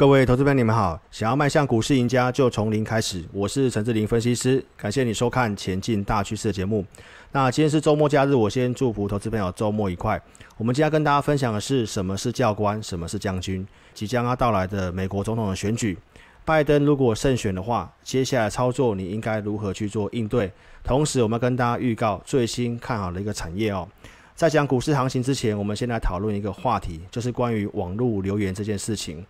各位投资朋友，你们好！想要迈向股市赢家，就从零开始。我是陈志林分析师，感谢你收看《前进大趋势》的节目。那今天是周末假日，我先祝福投资朋友周末愉快。我们今天跟大家分享的是什么是教官，什么是将军。即将要到来的美国总统的选举，拜登如果胜选的话，接下来操作你应该如何去做应对？同时，我们跟大家预告最新看好的一个产业哦。在讲股市行情之前，我们先来讨论一个话题，就是关于网络留言这件事情。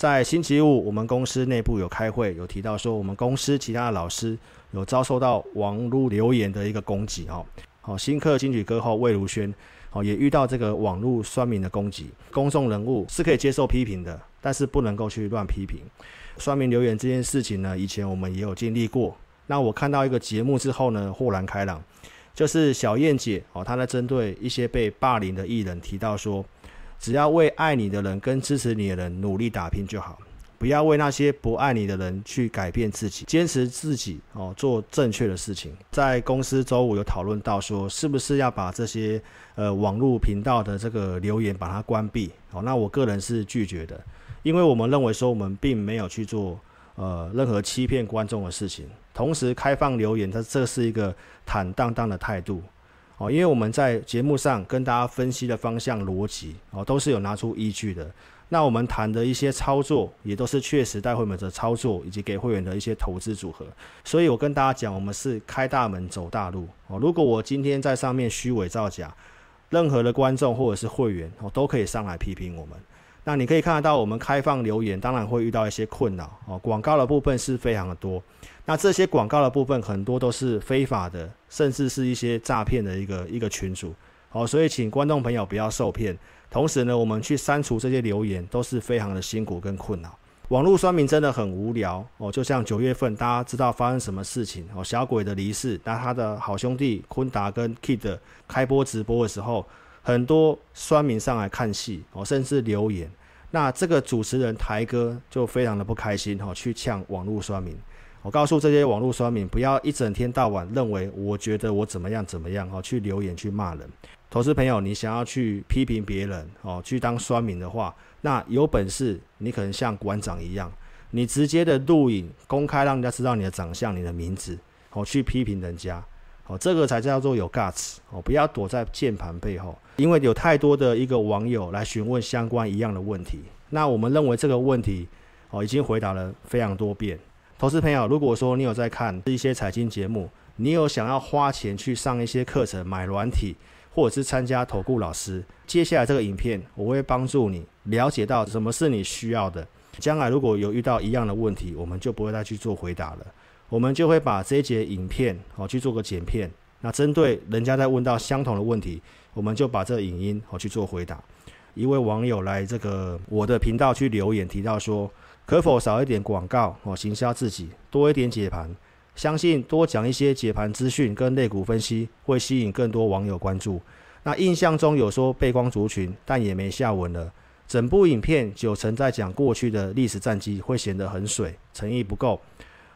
在星期五，我们公司内部有开会，有提到说，我们公司其他的老师有遭受到网络留言的一个攻击，哦，好，新课金曲歌后魏如萱，好，也遇到这个网络酸民的攻击。公众人物是可以接受批评的，但是不能够去乱批评。酸民留言这件事情呢，以前我们也有经历过。那我看到一个节目之后呢，豁然开朗，就是小燕姐，哦，她在针对一些被霸凌的艺人提到说。只要为爱你的人跟支持你的人努力打拼就好，不要为那些不爱你的人去改变自己，坚持自己哦，做正确的事情。在公司周五有讨论到说，是不是要把这些呃网络频道的这个留言把它关闭？哦，那我个人是拒绝的，因为我们认为说我们并没有去做呃任何欺骗观众的事情，同时开放留言，它这是一个坦荡荡的态度。哦，因为我们在节目上跟大家分析的方向逻辑哦，都是有拿出依据的。那我们谈的一些操作，也都是确实带会员的操作，以及给会员的一些投资组合。所以我跟大家讲，我们是开大门走大路哦。如果我今天在上面虚伪造假，任何的观众或者是会员哦，都可以上来批评我们。那你可以看得到，我们开放留言，当然会遇到一些困扰哦。广告的部分是非常的多。那这些广告的部分很多都是非法的，甚至是一些诈骗的一个一个群组，好，所以请观众朋友不要受骗。同时呢，我们去删除这些留言都是非常的辛苦跟困扰。网络酸民真的很无聊哦，就像九月份大家知道发生什么事情哦，小鬼的离世，那他的好兄弟坤达跟 Kid 开播直播的时候，很多酸民上来看戏哦，甚至留言，那这个主持人台哥就非常的不开心哦，去呛网络酸民。我告诉这些网络酸民，不要一整天到晚认为我觉得我怎么样怎么样哦，去留言去骂人。投资朋友，你想要去批评别人哦，去当酸民的话，那有本事你可能像馆长一样，你直接的录影公开，让人家知道你的长相、你的名字哦，去批评人家哦，这个才叫做有 guts 哦，不要躲在键盘背后，因为有太多的一个网友来询问相关一样的问题。那我们认为这个问题哦，已经回答了非常多遍。投资朋友，如果说你有在看一些财经节目，你有想要花钱去上一些课程、买软体，或者是参加投顾老师，接下来这个影片我会帮助你了解到什么是你需要的。将来如果有遇到一样的问题，我们就不会再去做回答了，我们就会把这一节影片哦去做个剪片。那针对人家在问到相同的问题，我们就把这个影音哦去做回答。一位网友来这个我的频道去留言提到说。可否少一点广告哦，行销自己，多一点解盘，相信多讲一些解盘资讯跟类股分析，会吸引更多网友关注。那印象中有说背光族群，但也没下文了。整部影片九成在讲过去的历史战绩，会显得很水，诚意不够。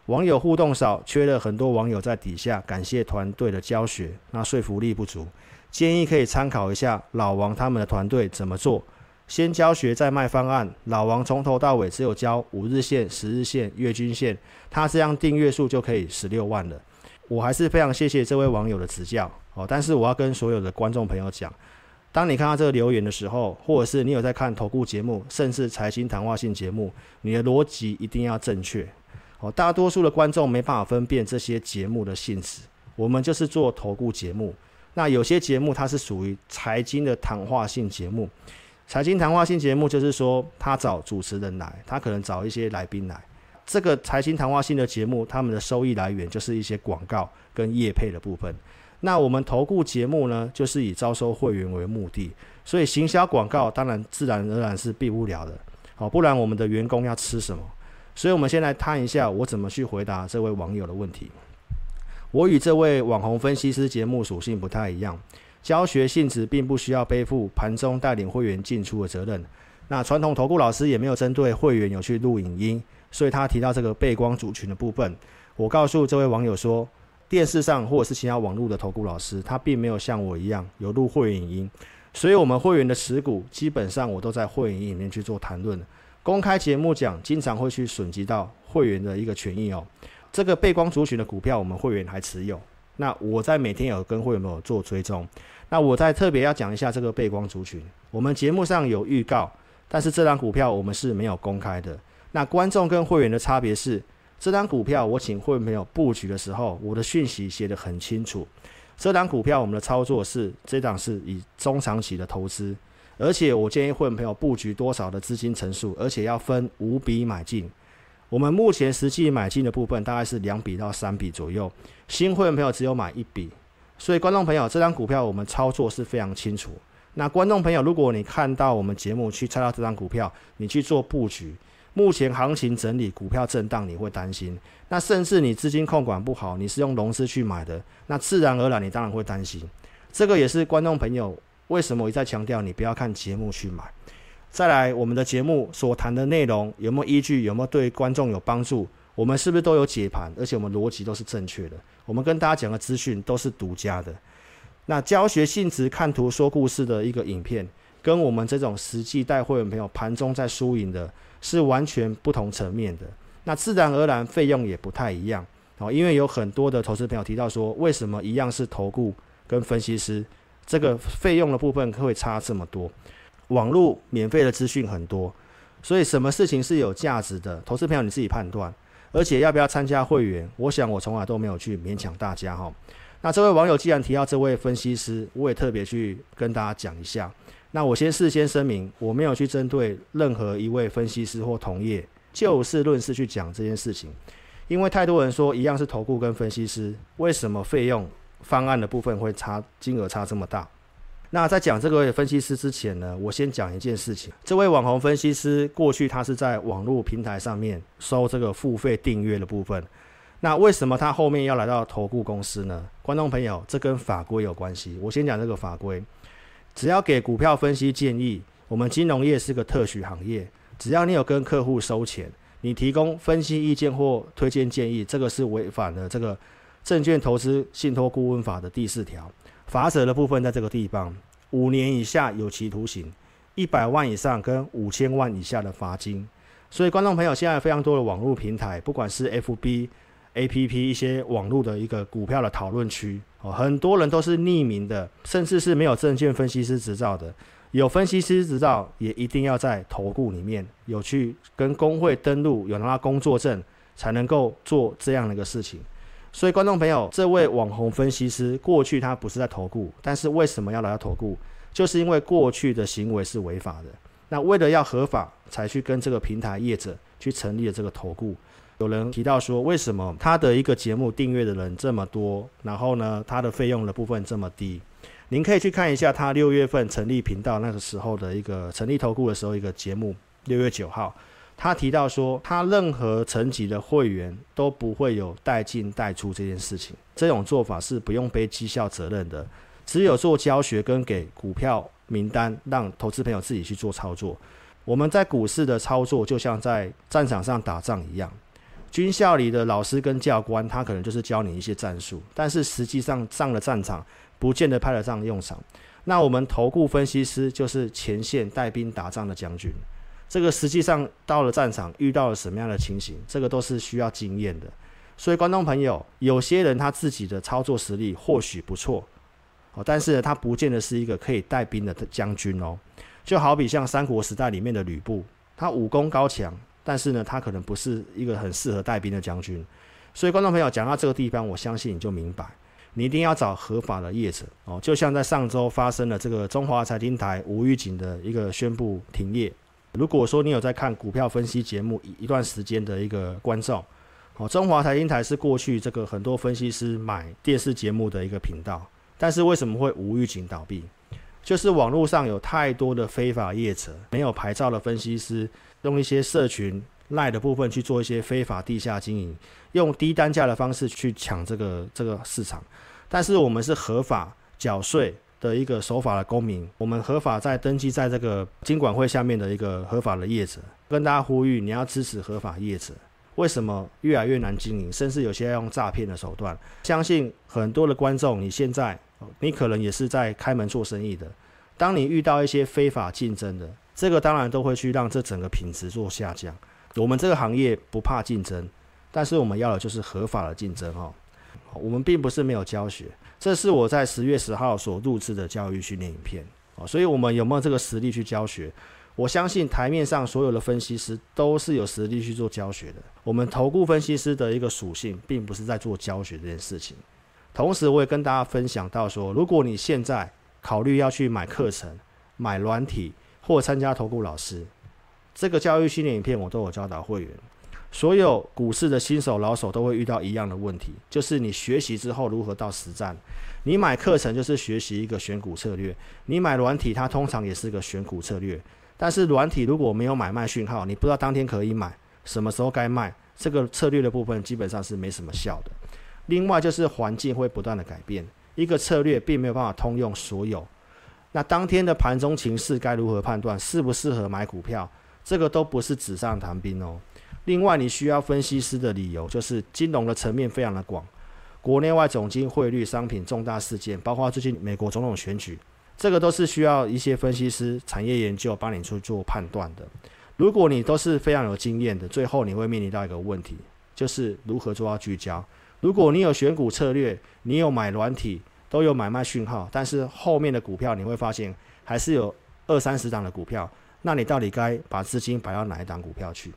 网友互动少，缺了很多网友在底下感谢团队的教学，那说服力不足。建议可以参考一下老王他们的团队怎么做。先教学再卖方案，老王从头到尾只有教五日线、十日线、月均线，他这样订阅数就可以十六万了。我还是非常谢谢这位网友的指教哦。但是我要跟所有的观众朋友讲，当你看到这个留言的时候，或者是你有在看投顾节目，甚至财经谈话性节目，你的逻辑一定要正确哦。大多数的观众没办法分辨这些节目的性质，我们就是做投顾节目，那有些节目它是属于财经的谈话性节目。财经谈话性节目就是说，他找主持人来，他可能找一些来宾来。这个财经谈话性的节目，他们的收益来源就是一些广告跟业配的部分。那我们投顾节目呢，就是以招收会员为目的，所以行销广告当然自然而然是避不了的。好，不然我们的员工要吃什么？所以我们先来谈一下，我怎么去回答这位网友的问题。我与这位网红分析师节目属性不太一样。教学性质并不需要背负盘中带领会员进出的责任。那传统投顾老师也没有针对会员有去录影音，所以他提到这个背光族群的部分，我告诉这位网友说，电视上或者是其他网络的投顾老师，他并没有像我一样有录会员影音，所以我们会员的持股基本上我都在会员营里面去做谈论，公开节目讲，经常会去损及到会员的一个权益哦。这个背光族群的股票，我们会员还持有。那我在每天有跟会员们有做追踪。那我再特别要讲一下这个背光族群，我们节目上有预告，但是这张股票我们是没有公开的。那观众跟会员的差别是，这张股票我请会员朋友布局的时候，我的讯息写得很清楚。这张股票我们的操作是，这档是以中长期的投资。而且我建议会员朋友布局多少的资金层数，而且要分五笔买进。我们目前实际买进的部分大概是两笔到三笔左右，新会员朋友只有买一笔。所以观众朋友，这张股票我们操作是非常清楚。那观众朋友，如果你看到我们节目去猜到这张股票，你去做布局，目前行情整理，股票震荡，你会担心。那甚至你资金控管不好，你是用融资去买的，那自然而然你当然会担心。这个也是观众朋友。为什么我一再强调你不要看节目去买？再来，我们的节目所谈的内容有没有依据？有没有对观众有帮助？我们是不是都有解盘？而且我们逻辑都是正确的。我们跟大家讲的资讯都是独家的。那教学性质、看图说故事的一个影片，跟我们这种实际带会员朋友盘中在输赢的，是完全不同层面的。那自然而然费用也不太一样哦，因为有很多的投资朋友提到说，为什么一样是投顾跟分析师？这个费用的部分会差这么多，网络免费的资讯很多，所以什么事情是有价值的，投资朋友你自己判断。而且要不要参加会员，我想我从来都没有去勉强大家哈。那这位网友既然提到这位分析师，我也特别去跟大家讲一下。那我先事先声明，我没有去针对任何一位分析师或同业就事论事去讲这件事情，因为太多人说一样是投顾跟分析师，为什么费用？方案的部分会差金额差这么大。那在讲这个分析师之前呢，我先讲一件事情。这位网红分析师过去他是在网络平台上面收这个付费订阅的部分。那为什么他后面要来到投顾公司呢？观众朋友，这跟法规有关系。我先讲这个法规。只要给股票分析建议，我们金融业是个特许行业，只要你有跟客户收钱，你提供分析意见或推荐建议，这个是违反了这个。证券投资信托顾问法的第四条，罚则的部分在这个地方，五年以下有期徒刑，一百万以上跟五千万以下的罚金。所以，观众朋友，现在非常多的网络平台，不管是 FB、APP 一些网络的一个股票的讨论区，哦，很多人都是匿名的，甚至是没有证券分析师执照的。有分析师执照，也一定要在投顾里面有去跟工会登录，有拿到工作证，才能够做这样的一个事情。所以，观众朋友，这位网红分析师过去他不是在投顾，但是为什么要来到投顾？就是因为过去的行为是违法的。那为了要合法，才去跟这个平台业者去成立了这个投顾。有人提到说，为什么他的一个节目订阅的人这么多，然后呢，他的费用的部分这么低？您可以去看一下他六月份成立频道那个时候的一个成立投顾的时候一个节目，六月九号。他提到说，他任何层级的会员都不会有带进带出这件事情，这种做法是不用背绩效责任的，只有做教学跟给股票名单，让投资朋友自己去做操作。我们在股市的操作就像在战场上打仗一样，军校里的老师跟教官，他可能就是教你一些战术，但是实际上上了战场，不见得派得上用场。那我们投顾分析师就是前线带兵打仗的将军。这个实际上到了战场遇到了什么样的情形，这个都是需要经验的。所以观众朋友，有些人他自己的操作实力或许不错，哦，但是呢，他不见得是一个可以带兵的将军哦。就好比像三国时代里面的吕布，他武功高强，但是呢，他可能不是一个很适合带兵的将军。所以观众朋友讲到这个地方，我相信你就明白，你一定要找合法的业者哦。就像在上周发生了这个中华财经台无预警的一个宣布停业。如果说你有在看股票分析节目一一段时间的一个观众，哦，中华财经台是过去这个很多分析师买电视节目的一个频道，但是为什么会无预警倒闭？就是网络上有太多的非法业者，没有牌照的分析师，用一些社群赖的部分去做一些非法地下经营，用低单价的方式去抢这个这个市场，但是我们是合法缴税。的一个守法的公民，我们合法在登记在这个金管会下面的一个合法的业者，跟大家呼吁，你要支持合法业者。为什么越来越难经营，甚至有些要用诈骗的手段？相信很多的观众，你现在你可能也是在开门做生意的。当你遇到一些非法竞争的，这个当然都会去让这整个品质做下降。我们这个行业不怕竞争，但是我们要的就是合法的竞争哈。我们并不是没有教学，这是我在十月十号所录制的教育训练影片啊。所以，我们有没有这个实力去教学？我相信台面上所有的分析师都是有实力去做教学的。我们投顾分析师的一个属性，并不是在做教学这件事情。同时，我也跟大家分享到说，如果你现在考虑要去买课程、买软体或参加投顾老师，这个教育训练影片我都有教导会员。所有股市的新手老手都会遇到一样的问题，就是你学习之后如何到实战。你买课程就是学习一个选股策略，你买软体它通常也是个选股策略。但是软体如果没有买卖讯号，你不知道当天可以买，什么时候该卖，这个策略的部分基本上是没什么效的。另外就是环境会不断的改变，一个策略并没有办法通用所有。那当天的盘中情势该如何判断，适不适合买股票，这个都不是纸上谈兵哦。另外，你需要分析师的理由，就是金融的层面非常的广，国内外总经、汇率、商品、重大事件，包括最近美国总统选举，这个都是需要一些分析师、产业研究帮你去做判断的。如果你都是非常有经验的，最后你会面临到一个问题，就是如何做到聚焦。如果你有选股策略，你有买软体，都有买卖讯号，但是后面的股票你会发现还是有二三十档的股票，那你到底该把资金摆到哪一档股票去？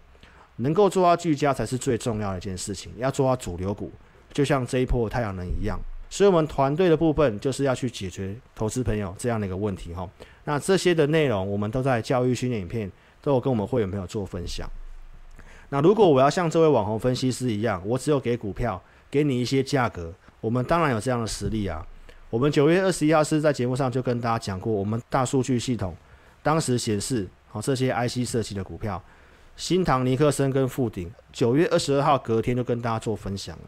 能够做到聚焦才是最重要的一件事情，要做到主流股，就像这一波太阳能一样。所以，我们团队的部分就是要去解决投资朋友这样的一个问题哈。那这些的内容，我们都在教育训练影片都有跟我们会员朋友做分享。那如果我要像这位网红分析师一样，我只有给股票，给你一些价格，我们当然有这样的实力啊。我们九月二十一号是在节目上就跟大家讲过，我们大数据系统当时显示，好这些 IC 设计的股票。新唐、尼克森跟富鼎，九月二十二号隔天就跟大家做分享了，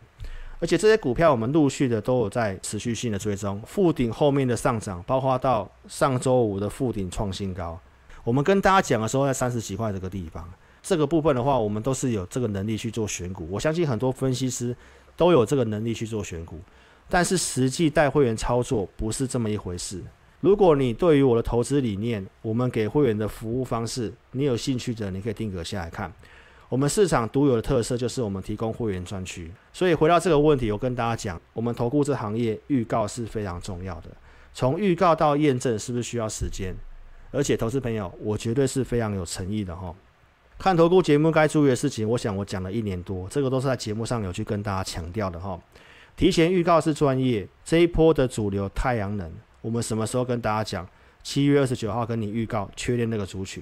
而且这些股票我们陆续的都有在持续性的追踪。富鼎后面的上涨，包括到上周五的富鼎创新高，我们跟大家讲的时候在三十几块这个地方，这个部分的话，我们都是有这个能力去做选股。我相信很多分析师都有这个能力去做选股，但是实际带会员操作不是这么一回事。如果你对于我的投资理念，我们给会员的服务方式，你有兴趣的，你可以定格下来看。我们市场独有的特色就是我们提供会员专区。所以回到这个问题，我跟大家讲，我们投顾这行业预告是非常重要的。从预告到验证是不是需要时间？而且投资朋友，我绝对是非常有诚意的哈。看投顾节目该注意的事情，我想我讲了一年多，这个都是在节目上有去跟大家强调的哈。提前预告是专业，这一波的主流太阳能。我们什么时候跟大家讲？七月二十九号跟你预告确认那个族群，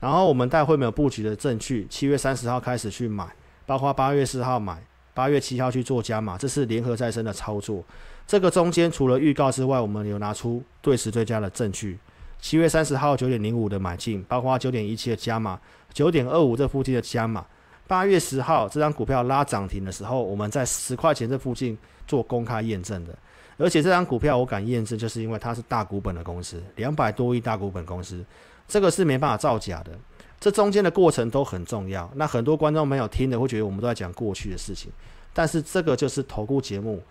然后我们带会没有布局的证据，七月三十号开始去买，包括八月四号买，八月七号去做加码，这是联合再生的操作。这个中间除了预告之外，我们有拿出对时对价的证据。七月三十号九点零五的买进，包括九点一七的加码，九点二五这附近的加码。八月十号这张股票拉涨停的时候，我们在十块钱这附近做公开验证的。而且这张股票我敢验证，就是因为它是大股本的公司，两百多亿大股本公司，这个是没办法造假的。这中间的过程都很重要。那很多观众朋友听的会觉得我们都在讲过去的事情，但是这个就是投顾节目，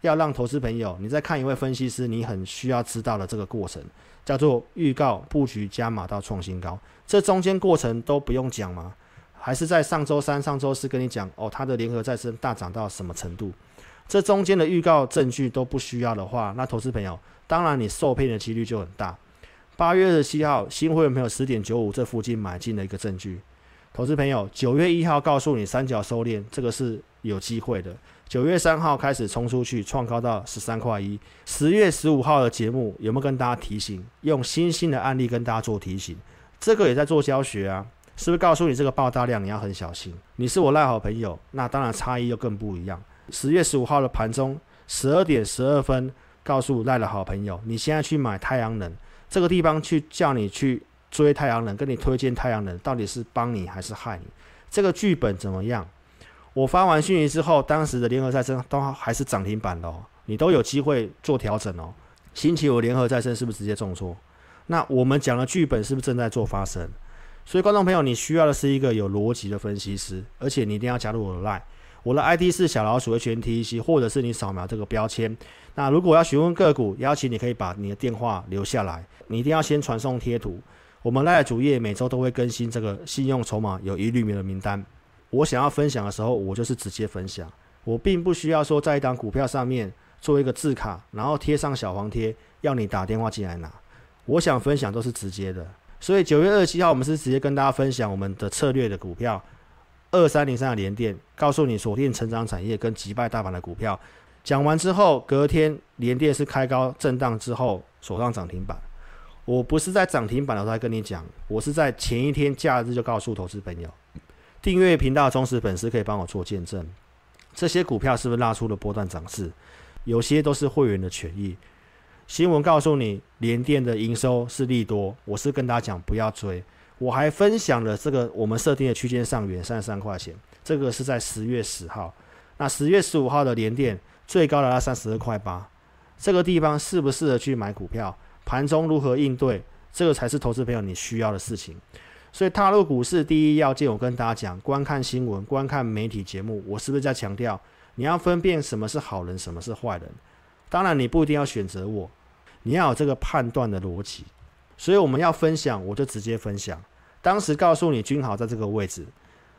要让投资朋友你在看一位分析师，你很需要知道的这个过程，叫做预告、布局、加码到创新高。这中间过程都不用讲吗？还是在上周三、上周四跟你讲哦，它的联合再生大涨到什么程度？这中间的预告证据都不需要的话，那投资朋友，当然你受骗的几率就很大。八月二十七号，新会员朋友十点九五这附近买进的一个证据。投资朋友，九月一号告诉你三角收敛，这个是有机会的。九月三号开始冲出去，创高到十三块一。十月十五号的节目有没有跟大家提醒？用新兴的案例跟大家做提醒，这个也在做教学啊，是不是告诉你这个爆大量你要很小心？你是我赖好朋友，那当然差异又更不一样。十月十五号的盘中十二点十二分，告诉赖的好朋友，你现在去买太阳能这个地方，去叫你去追太阳能，跟你推荐太阳能，到底是帮你还是害你？这个剧本怎么样？我发完讯息之后，当时的联合再生都还是涨停板的哦，你都有机会做调整哦。星期五联合再生是不是直接重挫？那我们讲的剧本是不是正在做发生？所以观众朋友，你需要的是一个有逻辑的分析师，而且你一定要加入我的赖。我的 ID 是小老鼠 HNTEC，或者是你扫描这个标签。那如果要询问个股，邀请你可以把你的电话留下来。你一定要先传送贴图。我们 LINE 主页每周都会更新这个信用筹码有疑虑名的名单。我想要分享的时候，我就是直接分享，我并不需要说在一档股票上面做一个字卡，然后贴上小黄贴，要你打电话进来拿。我想分享都是直接的，所以九月二十七号我们是直接跟大家分享我们的策略的股票二三零三的联电，告诉你锁定成长产业跟击败大盘的股票。讲完之后，隔天联电是开高震荡之后锁上涨停板。我不是在涨停板的时候才跟你讲，我是在前一天假日就告诉投资朋友，订阅频道的忠实粉丝可以帮我做见证，这些股票是不是拉出了波段涨势？有些都是会员的权益。新闻告诉你，联电的营收是利多，我是跟大家讲不要追。我还分享了这个我们设定的区间上缘三十三块钱，这个是在十月十号。那十月十五号的连电最高达到三十二块八，这个地方适不适合去买股票？盘中如何应对，这个才是投资朋友你需要的事情。所以踏入股市第一要件，我跟大家讲：观看新闻、观看媒体节目。我是不是在强调你要分辨什么是好人，什么是坏人？当然，你不一定要选择我，你要有这个判断的逻辑。所以我们要分享，我就直接分享。当时告诉你君豪在这个位置，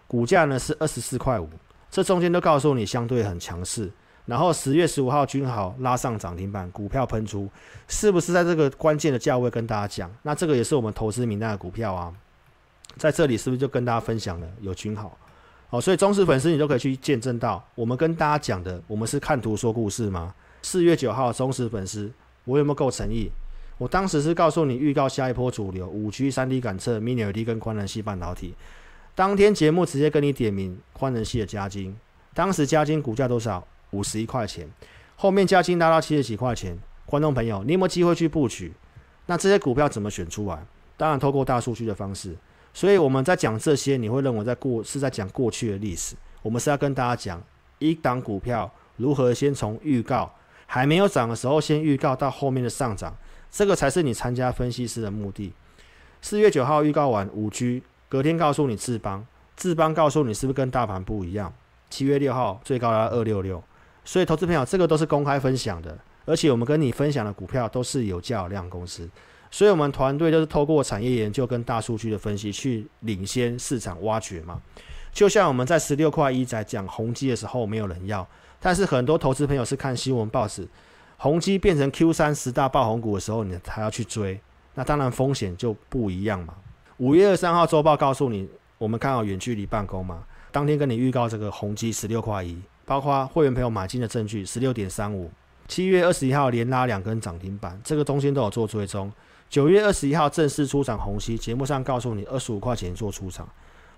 股价呢是二十四块五，这中间都告诉你相对很强势。然后十月十五号君豪拉上涨停板，股票喷出，是不是在这个关键的价位跟大家讲？那这个也是我们投资名单的股票啊，在这里是不是就跟大家分享了有君豪？好，所以忠实粉丝你都可以去见证到，我们跟大家讲的，我们是看图说故事吗？四月九号忠实粉丝，我有没有够诚意？我当时是告诉你预告下一波主流五 G 三 D 感测 Mini LED 跟宽能系半导体，当天节目直接跟你点名宽能系的加金，当时加金股价多少？五十一块钱，后面加金拉到七十几块钱，观众朋友，你有没有机会去布局？那这些股票怎么选出来？当然透过大数据的方式。所以我们在讲这些，你会认为在过是在讲过去的历史。我们是要跟大家讲一档股票如何先从预告还没有涨的时候先预告到后面的上涨，这个才是你参加分析师的目的。四月九号预告完五 G，隔天告诉你智邦，智邦告诉你是不是跟大盘不一样？七月六号最高达二六六。所以，投资朋友，这个都是公开分享的，而且我们跟你分享的股票都是有价有量公司，所以我们团队就是透过产业研究跟大数据的分析去领先市场挖掘嘛。就像我们在十六块一在讲宏基的时候，没有人要，但是很多投资朋友是看新闻报纸，宏基变成 Q 三十大爆红股的时候，你还要去追，那当然风险就不一样嘛。五月二十三号周报告诉你，我们看好远距离办公嘛，当天跟你预告这个宏基十六块一。包括会员朋友买进的证据，十六点三五，七月二十一号连拉两根涨停板，这个中间都有做追踪。九月二十一号正式出场红曦，节目上告诉你二十五块钱做出场，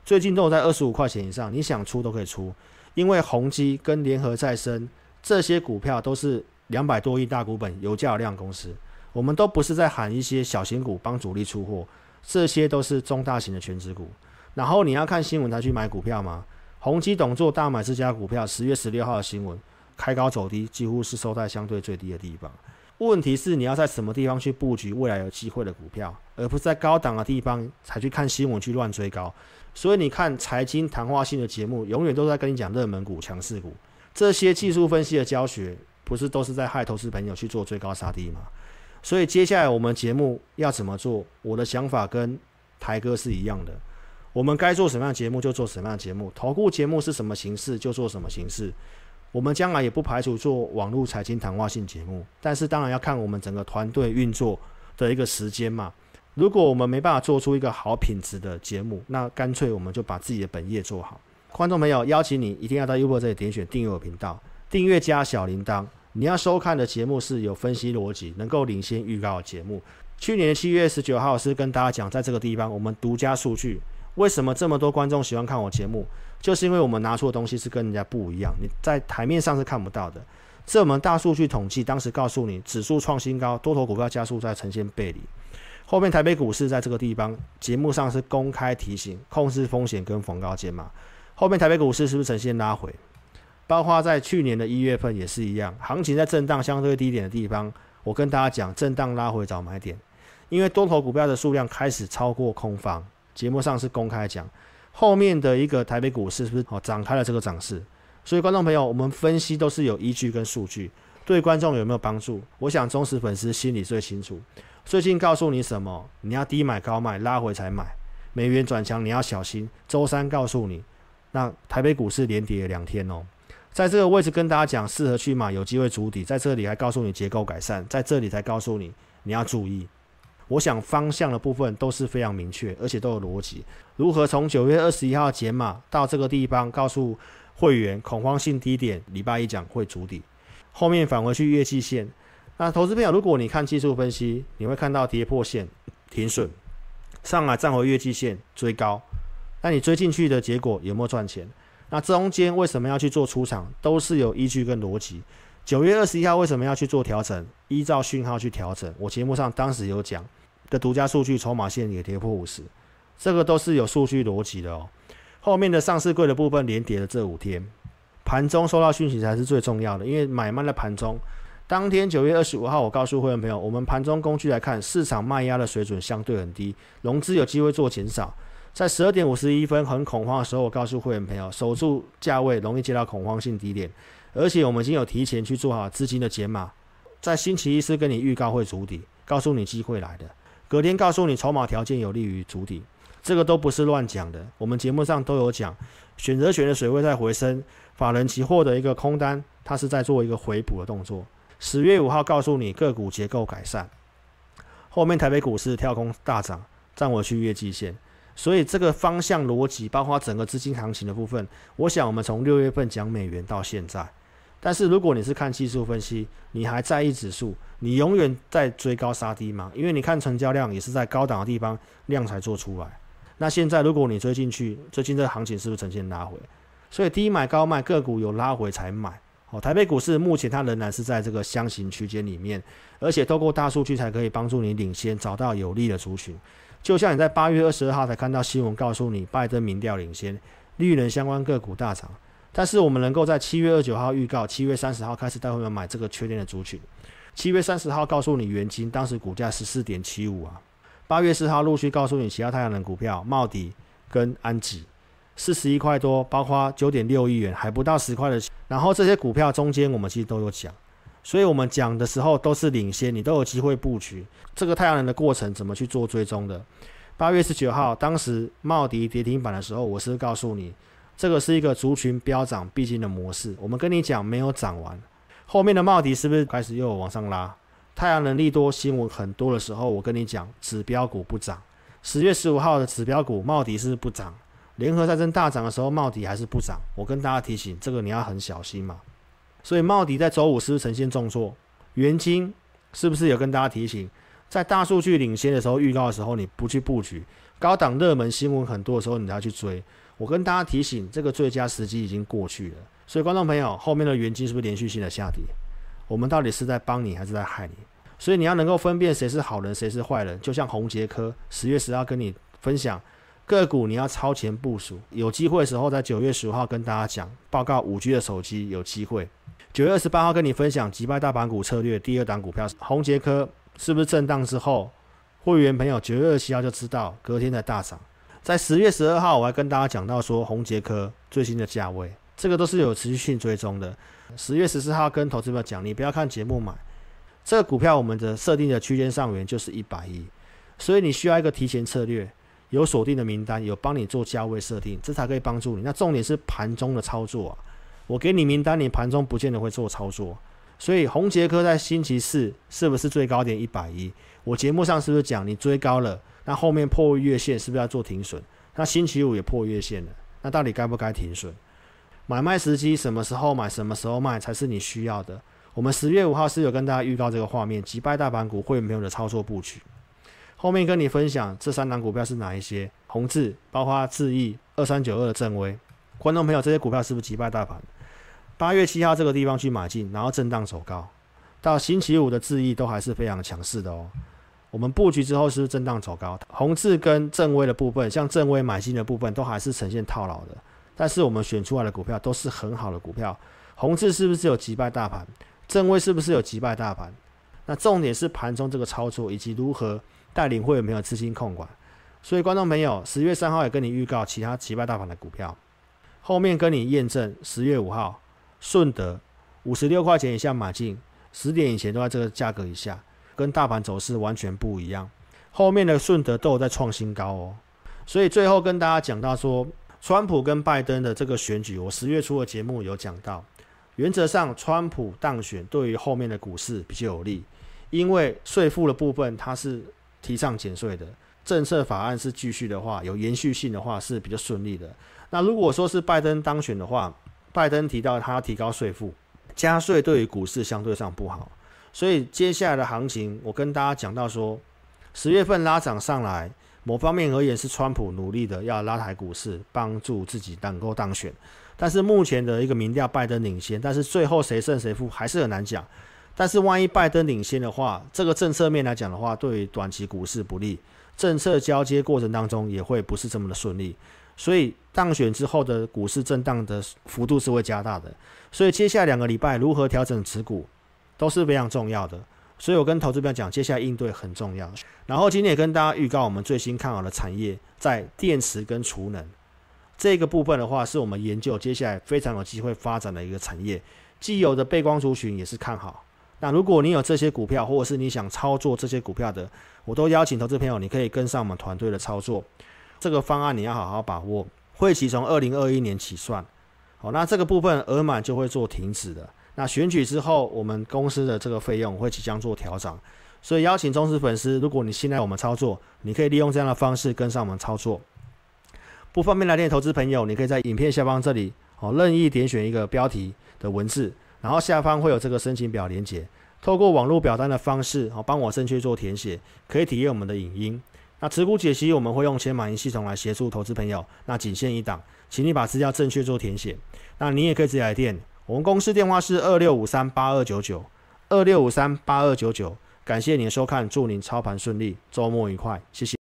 最近都有在二十五块钱以上，你想出都可以出，因为宏基跟联合再生这些股票都是两百多亿大股本有价量公司，我们都不是在喊一些小型股帮主力出货，这些都是中大型的全值股。然后你要看新闻才去买股票吗？宏基董座大买这家股票，十月十六号的新闻，开高走低，几乎是收在相对最低的地方。问题是你要在什么地方去布局未来有机会的股票，而不是在高档的地方才去看新闻去乱追高。所以你看财经谈话性的节目，永远都在跟你讲热门股、强势股，这些技术分析的教学，不是都是在害投资朋友去做追高杀低吗？所以接下来我们节目要怎么做？我的想法跟台哥是一样的。我们该做什么样节目就做什么样节目，投顾节目是什么形式就做什么形式。我们将来也不排除做网络财经谈话性节目，但是当然要看我们整个团队运作的一个时间嘛。如果我们没办法做出一个好品质的节目，那干脆我们就把自己的本业做好。观众朋友，邀请你一定要到 YouTube 这里点选订阅我频道，订阅加小铃铛。你要收看的节目是有分析逻辑、能够领先预告的节目。去年七月十九号是跟大家讲，在这个地方我们独家数据。为什么这么多观众喜欢看我节目？就是因为我们拿出的东西是跟人家不一样，你在台面上是看不到的。这我们大数据统计，当时告诉你，指数创新高，多头股票加速在呈现背离。后面台北股市在这个地方节目上是公开提醒，控制风险跟逢高减码。后面台北股市是不是呈现拉回？包括在去年的一月份也是一样，行情在震荡相对低点的地方，我跟大家讲，震荡拉回找买点，因为多头股票的数量开始超过空方。节目上是公开讲，后面的一个台北股市是不是哦展开了这个涨势？所以观众朋友，我们分析都是有依据跟数据，对观众有没有帮助？我想忠实粉丝心里最清楚。最近告诉你什么？你要低买高卖，拉回才买。美元转强，你要小心。周三告诉你，那台北股市连跌了两天哦，在这个位置跟大家讲，适合去买，有机会筑底。在这里还告诉你结构改善，在这里才告诉你你要注意。我想方向的部分都是非常明确，而且都有逻辑。如何从九月二十一号减码到这个地方，告诉会员恐慌性低点，礼拜一讲会筑底，后面返回去月季线。那投资朋友，如果你看技术分析，你会看到跌破线停损，上来站回月季线追高。那你追进去的结果有没有赚钱？那中间为什么要去做出场，都是有依据跟逻辑。九月二十一号为什么要去做调整？依照讯号去调整。我节目上当时有讲。的独家数据，筹码线也跌破五十，这个都是有数据逻辑的哦。后面的上市柜的部分连跌了这五天，盘中收到讯息才是最重要的，因为买卖的盘中，当天九月二十五号，我告诉会员朋友，我们盘中工具来看，市场卖压的水准相对很低，融资有机会做减少。在十二点五十一分很恐慌的时候，我告诉会员朋友，守住价位容易接到恐慌性低点，而且我们已经有提前去做好资金的减码，在星期一是跟你预告会筑底，告诉你机会来的。隔天告诉你筹码条件有利于筑底，这个都不是乱讲的。我们节目上都有讲，选择权的水位在回升，法人期货的一个空单，它是在做一个回补的动作。十月五号告诉你个股结构改善，后面台北股市跳空大涨，站回去月季线，所以这个方向逻辑，包括整个资金行情的部分，我想我们从六月份讲美元到现在。但是如果你是看技术分析，你还在意指数，你永远在追高杀低吗？因为你看成交量也是在高档的地方量才做出来。那现在如果你追进去，最近这个行情是不是呈现拉回？所以低买高卖，个股有拉回才买。哦，台北股市目前它仍然是在这个箱型区间里面，而且透过大数据才可以帮助你领先，找到有利的族群。就像你在八月二十二号才看到新闻告诉你，拜登民调领先，绿能相关个股大涨。但是我们能够在七月二十九号预告，七月三十号开始带会员买这个确定的族群。七月三十号告诉你元金，当时股价十四点七五啊。八月四号陆续告诉你其他太阳能股票，茂迪跟安吉，四十一块多，包括九点六亿元，还不到十块的。然后这些股票中间我们其实都有讲，所以我们讲的时候都是领先，你都有机会布局。这个太阳能的过程怎么去做追踪的？八月十九号，当时茂迪跌停板的时候，我是告诉你。这个是一个族群飙涨必经的模式。我们跟你讲，没有涨完，后面的茂迪是不是开始又往上拉？太阳能利多新闻很多的时候，我跟你讲，指标股不涨。十月十五号的指标股茂迪是不涨？联合战争大涨的时候，茂迪还是不涨。我跟大家提醒，这个你要很小心嘛。所以茂迪在周五是不是呈现重挫？元晶是不是有跟大家提醒，在大数据领先的时候预告的时候，你不去布局，高档热门新闻很多的时候，你要去追。我跟大家提醒，这个最佳时机已经过去了。所以，观众朋友，后面的元金是不是连续性的下跌？我们到底是在帮你，还是在害你？所以，你要能够分辨谁是好人，谁是坏人。就像宏捷科，十月十号跟你分享个股，你要超前部署。有机会的时候，在九月十五号跟大家讲报告，五 G 的手机有机会。九月二十八号跟你分享击败大盘股策略第二档股票，宏捷科是不是震荡之后，会员朋友九月二十七号就知道，隔天的大涨。在十月十二号，我还跟大家讲到说，红捷科最新的价位，这个都是有持续性追踪的。十月十四号跟投资者讲，你不要看节目买这个股票，我们的设定的区间上缘就是一百亿，所以你需要一个提前策略，有锁定的名单，有帮你做价位设定，这才可以帮助你。那重点是盘中的操作啊，我给你名单，你盘中不见得会做操作。所以红杰科在星期四是不是最高点一百一？我节目上是不是讲你追高了？那后面破月线是不是要做停损？那星期五也破月线了，那到底该不该停损？买卖时机什么时候买，什么时候卖才是你需要的？我们十月五号是有跟大家预告这个画面，击败大盘股会没有的操作布局。后面跟你分享这三档股票是哪一些？宏致，包括智易二三九二的正威，观众朋友，这些股票是不是击败大盘？八月七号这个地方去买进，然后震荡走高，到星期五的智易都还是非常强势的哦。我们布局之后是不是震荡走高？宏致跟正威的部分，像正威买进的部分都还是呈现套牢的。但是我们选出来的股票都是很好的股票。宏致是不是有击败大盘？正威是不是有击败大盘？那重点是盘中这个操作以及如何带领会有没有资金控管。所以观众朋友，十月三号也跟你预告其他击败大盘的股票，后面跟你验证十月五号顺德五十六块钱以下买进，十点以前都在这个价格以下。跟大盘走势完全不一样。后面的顺德都有在创新高哦。所以最后跟大家讲到说，川普跟拜登的这个选举，我十月初的节目有讲到，原则上川普当选对于后面的股市比较有利，因为税负的部分它是提倡减税的，政策法案是继续的话，有延续性的话是比较顺利的。那如果说是拜登当选的话，拜登提到他提高税负，加税对于股市相对上不好，所以接下来的行情，我跟大家讲到说，十月份拉涨上来，某方面而言是川普努力的要拉抬股市，帮助自己能够当选。但是目前的一个民调，拜登领先，但是最后谁胜谁负还是很难讲。但是万一拜登领先的话，这个政策面来讲的话，对于短期股市不利，政策交接过程当中也会不是这么的顺利。所以当选之后的股市震荡的幅度是会加大的，所以接下来两个礼拜如何调整持股都是非常重要的。所以我跟投资朋友讲，接下来应对很重要。然后今天也跟大家预告，我们最新看好的产业在电池跟储能这个部分的话，是我们研究接下来非常有机会发展的一个产业。既有的背光族群也是看好。那如果你有这些股票，或者是你想操作这些股票的，我都邀请投资朋友，你可以跟上我们团队的操作。这个方案你要好好把握，会期从二零二一年起算，好，那这个部分额满就会做停止的。那选举之后，我们公司的这个费用会即将做调整，所以邀请忠实粉丝，如果你信赖我们操作，你可以利用这样的方式跟上我们操作。不方便来电投资朋友，你可以在影片下方这里哦任意点选一个标题的文字，然后下方会有这个申请表连接，透过网络表单的方式哦帮我正确做填写，可以体验我们的影音。那持股解析，我们会用千马云系统来协助投资朋友。那仅限一档，请你把资料正确做填写。那你也可以直接来电，我们公司电话是二六五三八二九九二六五三八二九九。感谢您的收看，祝您操盘顺利，周末愉快，谢谢。